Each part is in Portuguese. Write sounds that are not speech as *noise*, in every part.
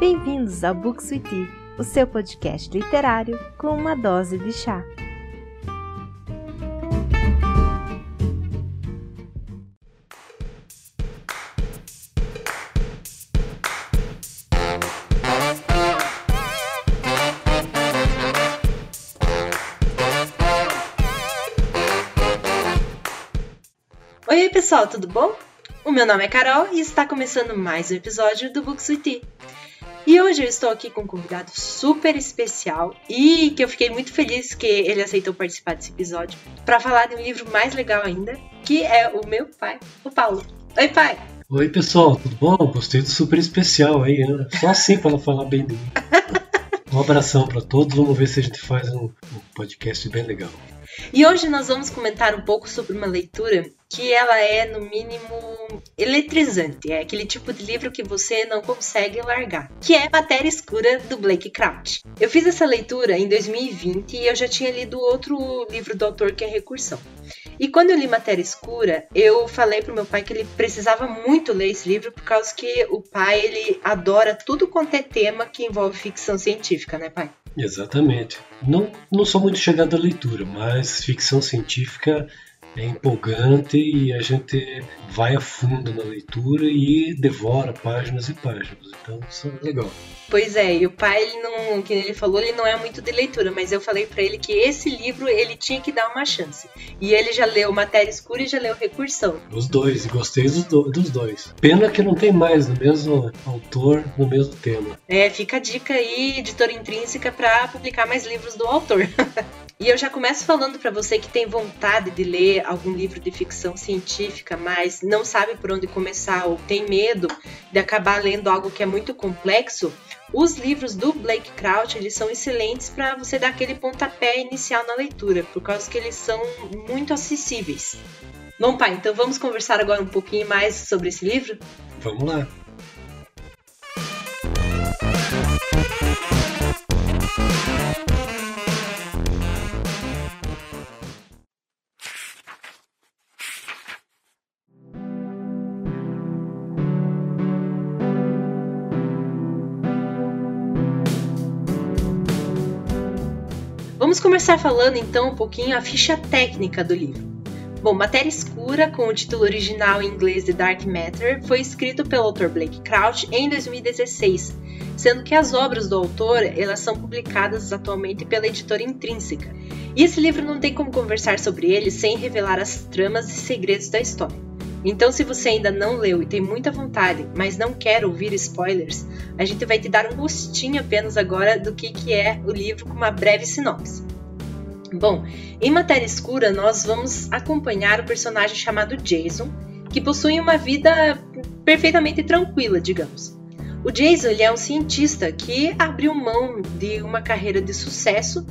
Bem-vindos ao Book Sweetie, o seu podcast literário com uma dose de chá. Oi, pessoal, tudo bom? O meu nome é Carol e está começando mais um episódio do Book Sweetie. E hoje eu estou aqui com um convidado super especial e que eu fiquei muito feliz que ele aceitou participar desse episódio para falar de um livro mais legal ainda, que é o meu pai, o Paulo. Oi, pai! Oi, pessoal, tudo bom? Gostei do super especial aí, né? Só assim para ela falar bem de mim. *laughs* Um abração para todos, vamos ver se a gente faz um, um podcast bem legal. E hoje nós vamos comentar um pouco sobre uma leitura que ela é, no mínimo, eletrizante. É aquele tipo de livro que você não consegue largar, que é Matéria Escura, do Blake Crouch. Eu fiz essa leitura em 2020 e eu já tinha lido outro livro do autor que é Recursão. E quando eu li Matéria Escura, eu falei pro meu pai que ele precisava muito ler esse livro por causa que o pai, ele adora tudo quanto é tema que envolve ficção científica, né, pai? Exatamente. Não, não sou muito chegado à leitura, mas ficção científica é empolgante e a gente vai a fundo na leitura e devora páginas e páginas. Então isso é legal. Pois é, e o pai, ele não, que ele falou, ele não é muito de leitura, mas eu falei para ele que esse livro ele tinha que dar uma chance. E ele já leu Matéria Escura e já leu Recursão. Os dois, e gostei dos, do, dos dois. Pena que não tem mais no mesmo autor, no mesmo tema. É, fica a dica aí, editora intrínseca, para publicar mais livros do autor. *laughs* E eu já começo falando para você que tem vontade de ler algum livro de ficção científica, mas não sabe por onde começar ou tem medo de acabar lendo algo que é muito complexo. Os livros do Blake Crouch eles são excelentes para você dar aquele pontapé inicial na leitura, por causa que eles são muito acessíveis. Bom, pai, então vamos conversar agora um pouquinho mais sobre esse livro? Vamos lá. Vamos começar falando então um pouquinho a ficha técnica do livro. Bom, Matéria Escura, com o título original em inglês de Dark Matter, foi escrito pelo autor Blake Crouch em 2016, sendo que as obras do autor elas são publicadas atualmente pela editora Intrínseca. E esse livro não tem como conversar sobre ele sem revelar as tramas e segredos da história. Então, se você ainda não leu e tem muita vontade, mas não quer ouvir spoilers, a gente vai te dar um gostinho apenas agora do que, que é o livro com uma breve sinopse. Bom, em Matéria Escura nós vamos acompanhar o personagem chamado Jason, que possui uma vida perfeitamente tranquila, digamos. O Jason ele é um cientista que abriu mão de uma carreira de sucesso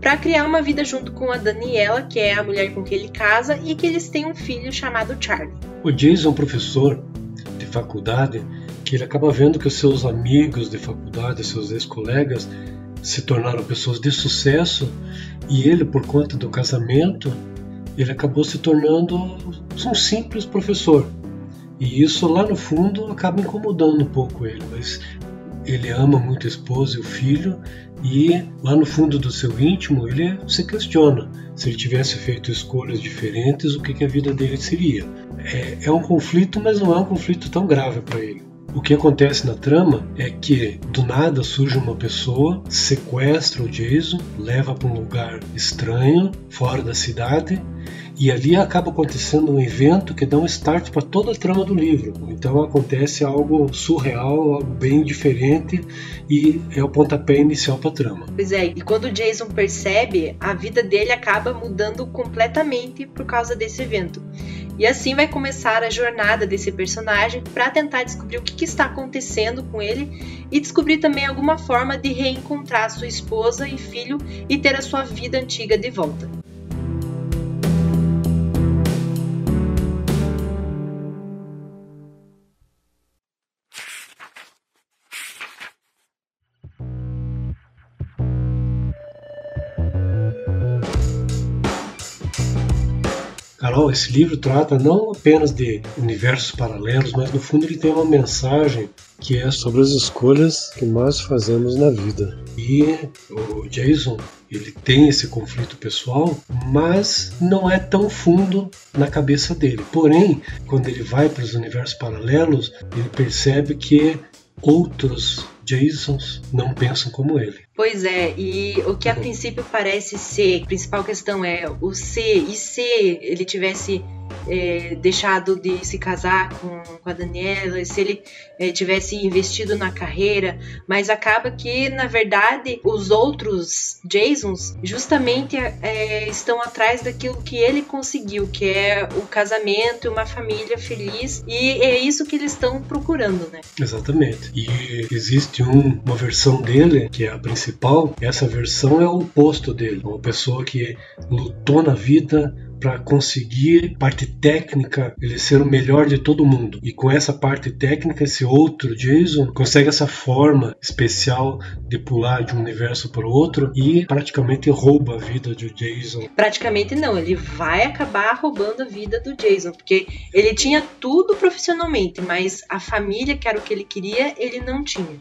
para criar uma vida junto com a Daniela, que é a mulher com quem ele casa, e que eles têm um filho chamado Charlie. O Jason é um professor de faculdade que ele acaba vendo que os seus amigos de faculdade, seus ex-colegas, se tornaram pessoas de sucesso e ele, por conta do casamento, ele acabou se tornando um simples professor. E isso lá no fundo acaba incomodando um pouco ele, mas ele ama muito a esposa e o filho e lá no fundo do seu íntimo ele se questiona se ele tivesse feito escolhas diferentes, o que, que a vida dele seria. É, é um conflito, mas não é um conflito tão grave para ele. O que acontece na trama é que do nada surge uma pessoa, sequestra o Jason, leva para um lugar estranho, fora da cidade, e ali acaba acontecendo um evento que dá um start para toda a trama do livro. Então acontece algo surreal, algo bem diferente e é o pontapé inicial para a trama. Pois é, e quando o Jason percebe, a vida dele acaba mudando completamente por causa desse evento. E assim vai começar a jornada desse personagem para tentar descobrir o que, que, está acontecendo com ele e descobrir também alguma forma de reencontrar sua esposa e filho e ter a sua vida antiga de volta. Esse livro trata não apenas de universos paralelos, mas no fundo ele tem uma mensagem que é sobre as escolhas que nós fazemos na vida. E o Jason, ele tem esse conflito pessoal, mas não é tão fundo na cabeça dele. Porém, quando ele vai para os universos paralelos, ele percebe que outros Jasons não pensam como ele. Pois é, e o que a princípio parece ser, a principal questão é o se e se ele tivesse é, deixado de se casar com, com a Daniela, se ele é, tivesse investido na carreira, mas acaba que, na verdade, os outros Jasons justamente é, estão atrás daquilo que ele conseguiu, que é o casamento, uma família feliz, e é isso que eles estão procurando, né? Exatamente. E existe um, uma versão dele, que é a principal, essa versão é o oposto dele, uma pessoa que lutou na vida, para conseguir parte técnica ele ser o melhor de todo mundo. E com essa parte técnica, esse outro Jason consegue essa forma especial de pular de um universo para o outro e praticamente rouba a vida do Jason. Praticamente não, ele vai acabar roubando a vida do Jason, porque ele tinha tudo profissionalmente, mas a família, que era o que ele queria, ele não tinha.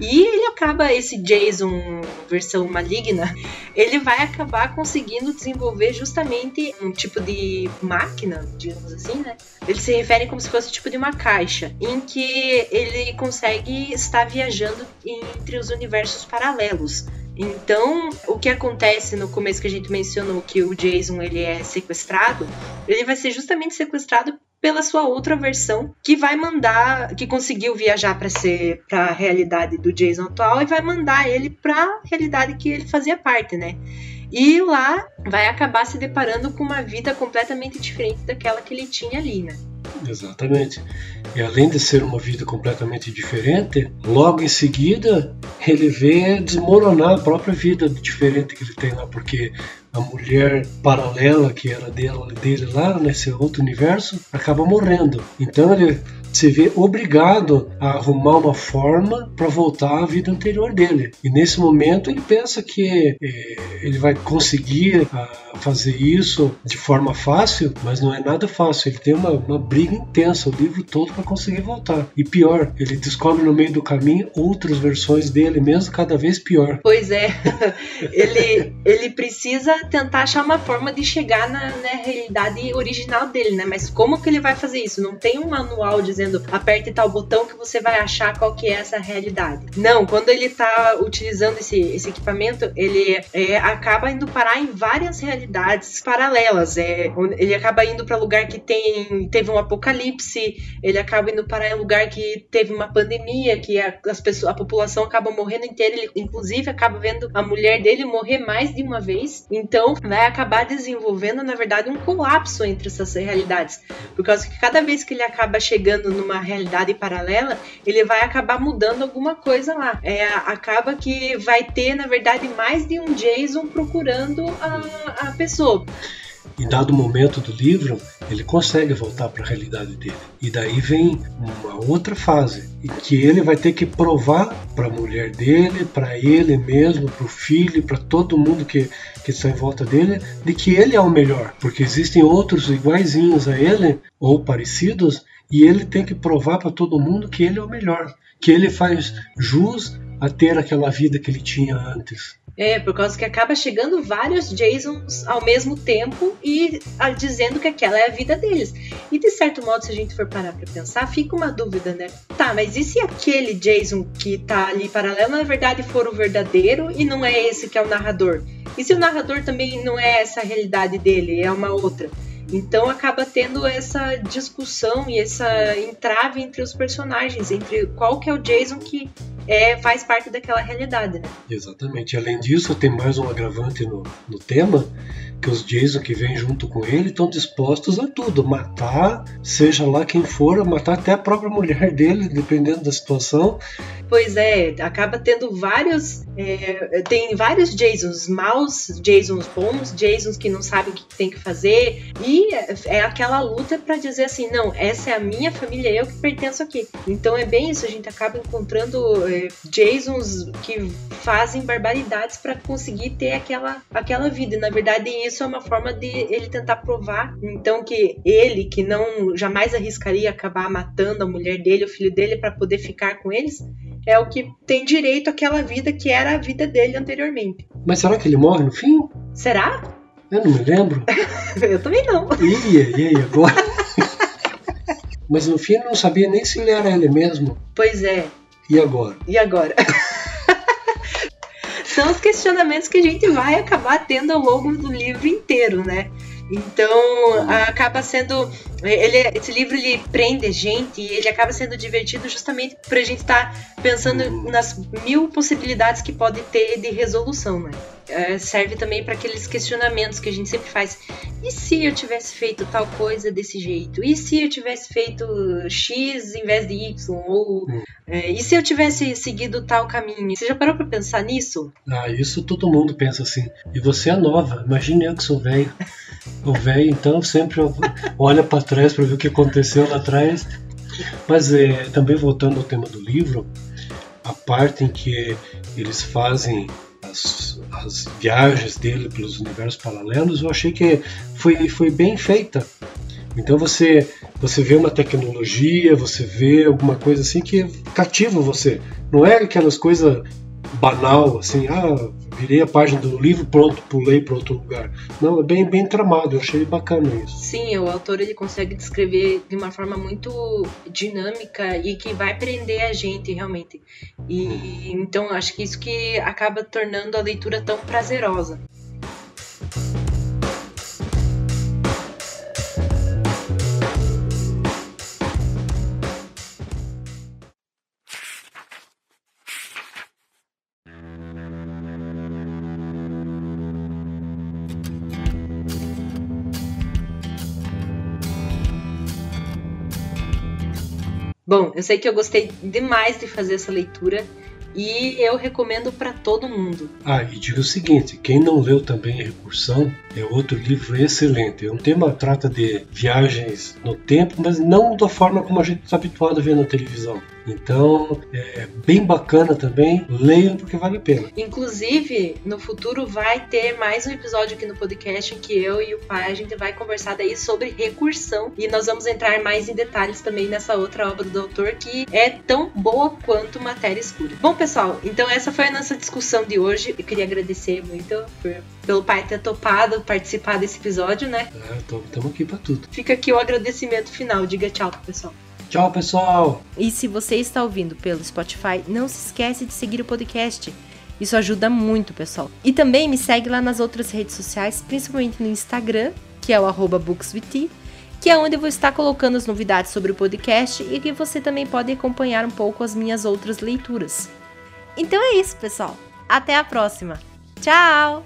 E ele acaba, esse Jason versão maligna, ele vai acabar conseguindo desenvolver justamente um tipo de máquina, digamos assim, né? Eles se referem como se fosse tipo de uma caixa, em que ele consegue estar viajando entre os universos paralelos. Então, o que acontece no começo que a gente mencionou que o Jason ele é sequestrado, ele vai ser justamente sequestrado pela sua outra versão que vai mandar, que conseguiu viajar para ser para a realidade do Jason atual e vai mandar ele para a realidade que ele fazia parte, né? E lá vai acabar se deparando com uma vida completamente diferente daquela que ele tinha ali, né? Exatamente. E além de ser uma vida completamente diferente, logo em seguida ele vê desmoronar a própria vida diferente que ele tem lá, porque a mulher paralela que era dele, dele lá nesse outro universo acaba morrendo. Então ele se vê obrigado a arrumar uma forma para voltar à vida anterior dele. E nesse momento ele pensa que é, ele vai conseguir a, ah, fazer isso de forma fácil, mas não é nada fácil. Ele tem uma, uma briga intensa o livro todo para conseguir voltar. E pior, ele descobre no meio do caminho outras versões dele mesmo, cada vez pior. Pois é, *laughs* ele, ele precisa tentar achar uma forma de chegar na, na realidade original dele, né? Mas como que ele vai fazer isso? Não tem um manual dizendo dizendo aperte tal botão que você vai achar qual que é essa realidade. Não, quando ele está utilizando esse, esse equipamento, ele é, acaba indo parar em várias realidades paralelas. É, ele acaba indo para lugar que tem teve um apocalipse, ele acaba indo para um lugar que teve uma pandemia, que a, as pessoas, a população acaba morrendo inteira, ele inclusive acaba vendo a mulher dele morrer mais de uma vez. Então, vai acabar desenvolvendo, na verdade, um colapso entre essas realidades, por causa que cada vez que ele acaba chegando numa realidade paralela, ele vai acabar mudando alguma coisa lá. É, acaba que vai ter, na verdade, mais de um Jason procurando a, a pessoa. Em dado momento do livro, ele consegue voltar para a realidade dele. E daí vem uma outra fase, em que ele vai ter que provar para a mulher dele, para ele mesmo, para o filho, para todo mundo que, que está em volta dele, de que ele é o melhor. Porque existem outros iguaizinhos a ele, ou parecidos, e ele tem que provar para todo mundo que ele é o melhor, que ele faz jus a ter aquela vida que ele tinha antes. É, por causa que acaba chegando vários Jasons ao mesmo tempo e a, dizendo que aquela é a vida deles. E de certo modo, se a gente for parar pra pensar, fica uma dúvida, né? Tá, mas e se aquele Jason que tá ali paralelo, na verdade, for o verdadeiro e não é esse que é o narrador? E se o narrador também não é essa realidade dele, é uma outra? Então acaba tendo essa discussão e essa entrave entre os personagens, entre qual que é o Jason que é, faz parte daquela realidade, né? Exatamente. Além disso, tem mais um agravante no, no tema, que os Jason que vêm junto com ele estão dispostos a tudo, matar, seja lá quem for, matar até a própria mulher dele, dependendo da situação. Pois é, acaba tendo vários, é, tem vários Jasons maus, Jasons bons, Jasons que não sabem o que tem que fazer e é aquela luta para dizer assim, não, essa é a minha família, eu que pertenço aqui. Então é bem isso, a gente acaba encontrando é, Jasons que fazem barbaridades para conseguir ter aquela, aquela vida. E, na verdade, isso isso é uma forma de ele tentar provar, então que ele que não jamais arriscaria acabar matando a mulher dele, o filho dele para poder ficar com eles, é o que tem direito àquela vida que era a vida dele anteriormente. Mas será que ele morre no fim? Será? Eu não me lembro. *laughs* Eu também não. E aí, agora? Mas no fim ele não sabia nem se ele era ele mesmo. Pois é. E agora? E agora? *laughs* São os questionamentos que a gente vai acabar tendo ao longo do livro inteiro, né? Então acaba sendo ele, esse livro ele prende gente e ele acaba sendo divertido justamente para a gente estar tá pensando nas mil possibilidades que pode ter de resolução, né? É, serve também para aqueles questionamentos que a gente sempre faz. E se eu tivesse feito tal coisa desse jeito? E se eu tivesse feito X em vez de Y? Ou é, e se eu tivesse seguido tal caminho? Você já parou para pensar nisso? Ah, isso todo mundo pensa assim. E você é nova. Imagine eu que sou velho. O velho, então, sempre olha para trás para ver o que aconteceu lá atrás. Mas é, também voltando ao tema do livro, a parte em que eles fazem as, as viagens dele pelos universos paralelos, eu achei que foi, foi bem feita. Então você você vê uma tecnologia, você vê alguma coisa assim que cativa você. Não é aquelas coisas banal, assim, ah, virei a página do livro, pronto, pulei para outro lugar. Não, é bem, bem tramado, eu achei bacana isso. Sim, o autor ele consegue descrever de uma forma muito dinâmica e que vai prender a gente realmente. E então acho que isso que acaba tornando a leitura tão prazerosa. Bom, eu sei que eu gostei demais de fazer essa leitura e eu recomendo para todo mundo. Ah, e digo o seguinte: quem não leu também a Recursão é outro livro excelente. É um tema que trata de viagens no tempo, mas não da forma como a gente está habituado a ver na televisão. Então é bem bacana também. Leiam porque vale a pena. Inclusive, no futuro vai ter mais um episódio aqui no podcast em que eu e o pai a gente vai conversar daí sobre recursão e nós vamos entrar mais em detalhes também nessa outra obra do autor que é tão boa quanto Matéria Escura. Bom, pessoal, então essa foi a nossa discussão de hoje. Eu queria agradecer muito por, pelo pai ter topado participar desse episódio, né? É, estamos aqui para tudo. Fica aqui o agradecimento final. Diga tchau pro pessoal. Tchau, pessoal! E se você está ouvindo pelo Spotify, não se esquece de seguir o podcast. Isso ajuda muito, pessoal. E também me segue lá nas outras redes sociais, principalmente no Instagram, que é o arroba bookswith, que é onde eu vou estar colocando as novidades sobre o podcast e que você também pode acompanhar um pouco as minhas outras leituras. Então é isso, pessoal. Até a próxima. Tchau!